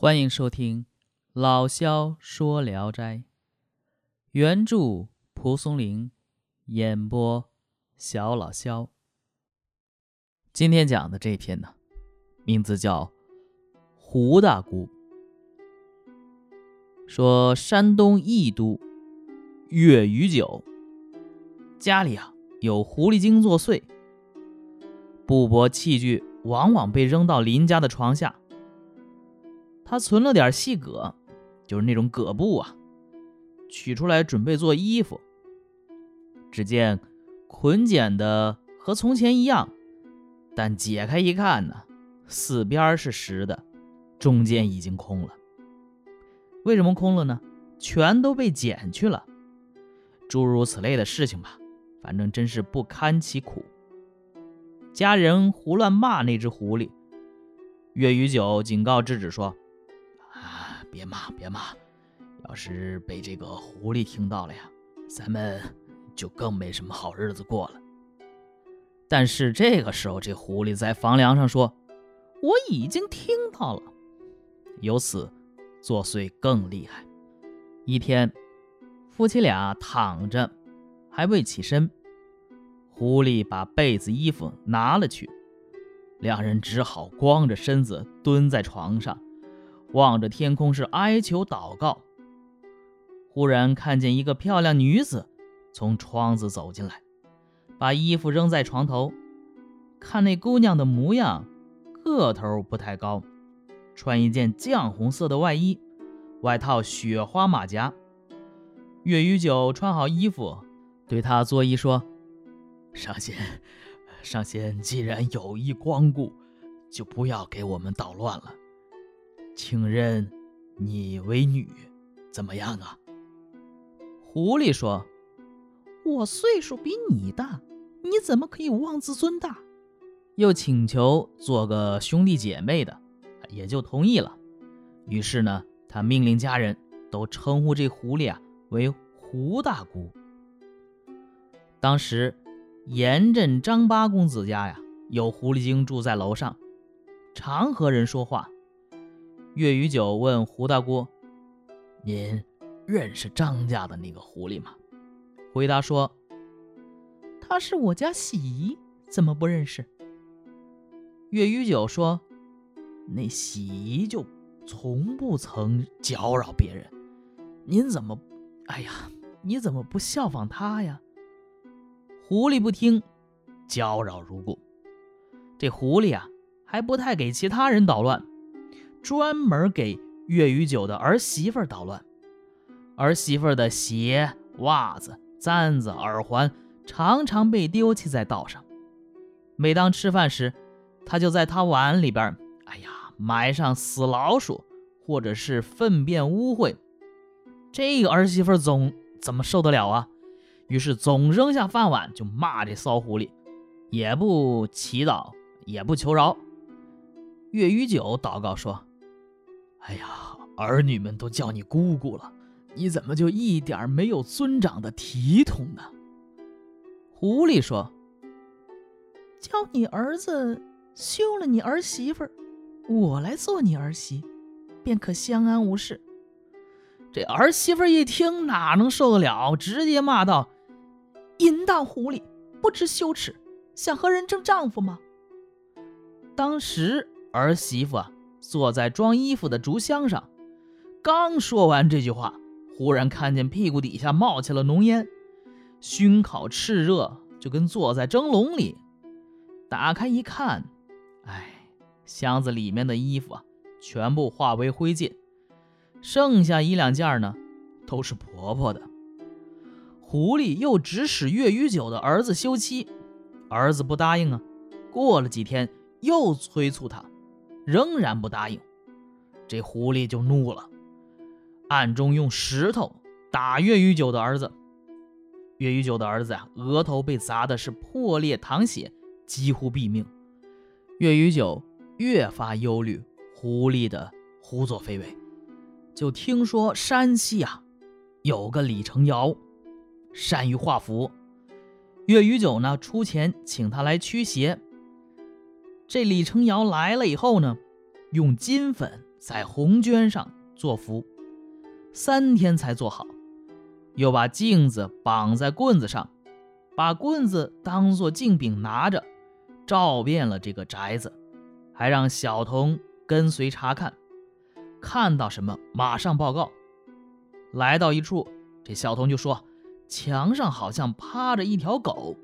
欢迎收听老萧说《聊斋》，原著蒲松龄，演播小老萧。今天讲的这篇呢，名字叫《胡大姑》。说山东益都月余酒家里啊有狐狸精作祟，布帛器具往往被扔到邻家的床下。他存了点细葛，就是那种葛布啊，取出来准备做衣服。只见捆剪的和从前一样，但解开一看呢，四边是实的，中间已经空了。为什么空了呢？全都被剪去了。诸如此类的事情吧，反正真是不堪其苦。家人胡乱骂那只狐狸，岳余九警告制止说。别骂，别骂！要是被这个狐狸听到了呀，咱们就更没什么好日子过了。但是这个时候，这狐狸在房梁上说：“我已经听到了。”由此作祟更厉害。一天，夫妻俩躺着，还未起身，狐狸把被子、衣服拿了去，两人只好光着身子蹲在床上。望着天空是哀求祷告。忽然看见一个漂亮女子从窗子走进来，把衣服扔在床头。看那姑娘的模样，个头不太高，穿一件绛红色的外衣，外套雪花马甲。岳余九穿好衣服，对她作揖说：“上仙，上仙，既然有意光顾，就不要给我们捣乱了。”请认你为女，怎么样啊？狐狸说：“我岁数比你大，你怎么可以妄自尊大？”又请求做个兄弟姐妹的，也就同意了。于是呢，他命令家人都称呼这狐狸啊为胡大姑。当时严镇张八公子家呀，有狐狸精住在楼上，常和人说话。岳余九问胡大姑：“您认识张家的那个狐狸吗？”回答说：“他是我家喜姨，怎么不认识？”岳余九说：“那喜姨就从不曾搅扰别人，您怎么……哎呀，你怎么不效仿她呀？”狐狸不听，搅扰如故。这狐狸啊，还不太给其他人捣乱。专门给岳余九的儿媳妇捣乱，儿媳妇的鞋、袜子、簪子、耳环常常被丢弃在道上。每当吃饭时，他就在他碗里边，哎呀，埋上死老鼠或者是粪便污秽。这个儿媳妇总怎么受得了啊？于是总扔下饭碗就骂这骚狐狸，也不祈祷，也不求饶。月余九祷告说。哎呀，儿女们都叫你姑姑了，你怎么就一点没有尊长的体统呢？狐狸说：“叫你儿子休了你儿媳妇儿，我来做你儿媳，便可相安无事。”这儿媳妇一听，哪能受得了？直接骂道：“淫荡狐狸，不知羞耻，想和人争丈夫吗？”当时儿媳妇啊。坐在装衣服的竹箱上，刚说完这句话，忽然看见屁股底下冒起了浓烟，熏烤炽热，就跟坐在蒸笼里。打开一看，哎，箱子里面的衣服啊，全部化为灰烬，剩下一两件呢，都是婆婆的。狐狸又指使岳余九的儿子休妻，儿子不答应啊。过了几天，又催促他。仍然不答应，这狐狸就怒了，暗中用石头打岳余九的儿子。岳余九的儿子啊，额头被砸的是破裂淌血，几乎毙命。岳余九越发忧虑狐狸的胡作非为，就听说山西啊有个李成尧，善于画符。岳余九呢出钱请他来驱邪。这李成尧来了以后呢，用金粉在红绢上做符，三天才做好，又把镜子绑在棍子上，把棍子当做镜柄拿着，照遍了这个宅子，还让小童跟随查看，看到什么马上报告。来到一处，这小童就说：“墙上好像趴着一条狗。”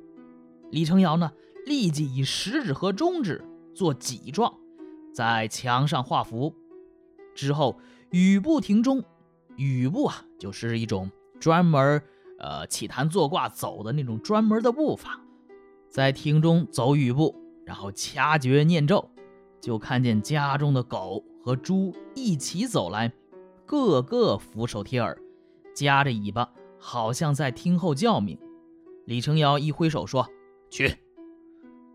李成尧呢，立即以食指和中指做戟状，在墙上画符。之后雨步亭中，雨步啊，就是一种专门呃起坛作卦走的那种专门的步伐，在庭中走雨步，然后掐诀念咒，就看见家中的狗和猪一起走来，个个俯首贴耳，夹着尾巴，好像在听候叫命。李成尧一挥手说：“去！”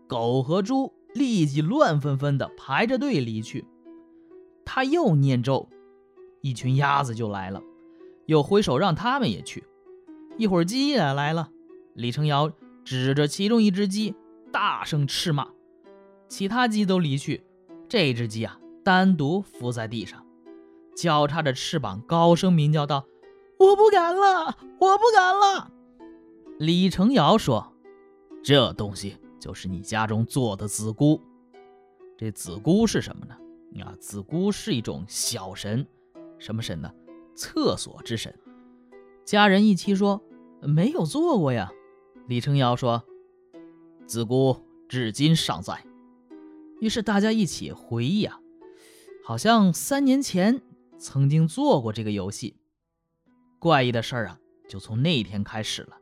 狗和猪立即乱纷纷地排着队离去。他又念咒，一群鸭子就来了，又挥手让他们也去。一会儿鸡也来了，李成尧指着其中一只鸡，大声斥骂。其他鸡都离去，这只鸡啊，单独伏在地上，交叉着翅膀，高声鸣叫道：“我不敢了，我不敢了。”李成尧说：“这东西就是你家中做的子姑。这子姑是什么呢？”啊，子姑是一种小神，什么神呢？厕所之神。家人一齐说没有做过呀。李成尧说，子姑至今尚在。于是大家一起回忆啊，好像三年前曾经做过这个游戏。怪异的事儿啊，就从那天开始了。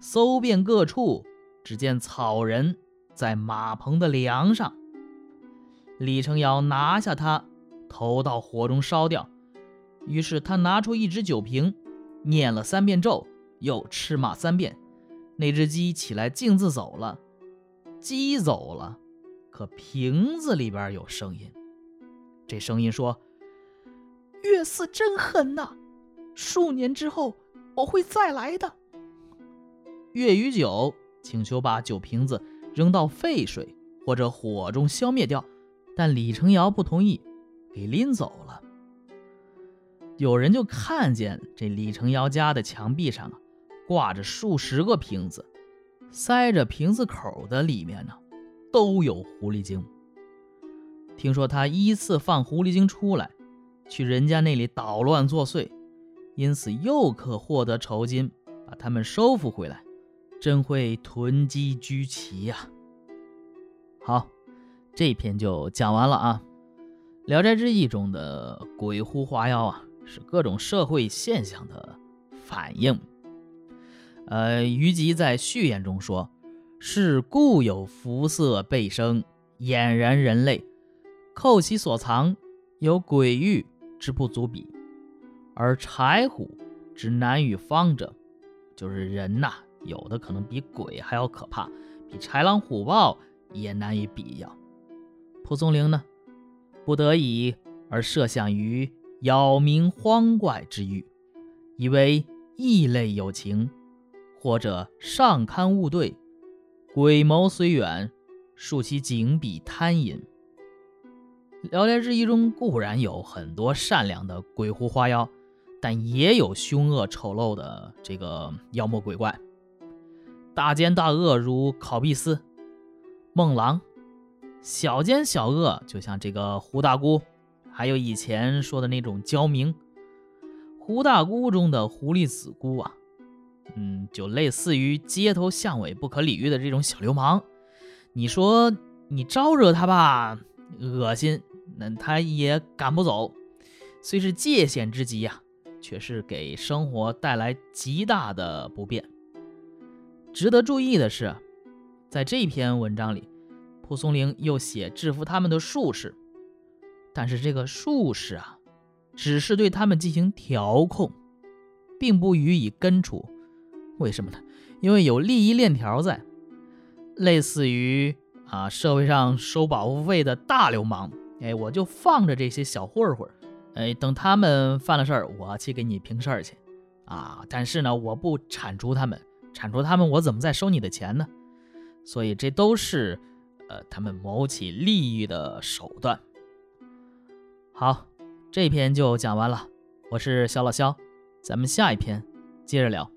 搜遍各处，只见草人在马棚的梁上。李成尧拿下它，投到火中烧掉。于是他拿出一只酒瓶，念了三遍咒，又吃骂三遍。那只鸡起来径自走了。鸡走了，可瓶子里边有声音。这声音说：“月四真狠呐！数年之后我会再来的。”月与酒请求把酒瓶子扔到沸水或者火中消灭掉。但李成尧不同意，给拎走了。有人就看见这李成尧家的墙壁上啊，挂着数十个瓶子，塞着瓶子口的里面呢，都有狐狸精。听说他依次放狐狸精出来，去人家那里捣乱作祟，因此又可获得酬金，把他们收复回来，真会囤积居奇呀！好。这篇就讲完了啊，《聊斋志异》中的鬼狐花妖啊，是各种社会现象的反应。呃，虞姬在序言中说：“是故有肤色背生，俨然人类，扣其所藏，有鬼域之不足比；而柴虎之难与方者，就是人呐，有的可能比鬼还要可怕，比豺狼虎豹也难以比较。”蒲松龄呢，不得已而设想于杳冥荒怪之域，以为异类有情，或者上堪误对，鬼谋虽远，树其井比贪淫。《聊斋志异》中固然有很多善良的鬼狐花妖，但也有凶恶丑陋的这个妖魔鬼怪，大奸大恶如考必斯、孟狼。小奸小恶，就像这个胡大姑，还有以前说的那种焦明。胡大姑中的狐狸子姑啊，嗯，就类似于街头巷尾不可理喻的这种小流氓。你说你招惹他吧，恶心，那他也赶不走。虽是界限之极呀，却是给生活带来极大的不便。值得注意的是，在这篇文章里。蒲松龄又写制服他们的术士，但是这个术士啊，只是对他们进行调控，并不予以根除。为什么呢？因为有利益链条在，类似于啊社会上收保护费的大流氓，哎，我就放着这些小混混，哎，等他们犯了事儿，我去给你平事儿去，啊，但是呢，我不铲除他们，铲除他们，我怎么再收你的钱呢？所以这都是。呃，他们谋取利益的手段。好。这篇就讲完了。我是肖老肖，咱们下一篇接着聊。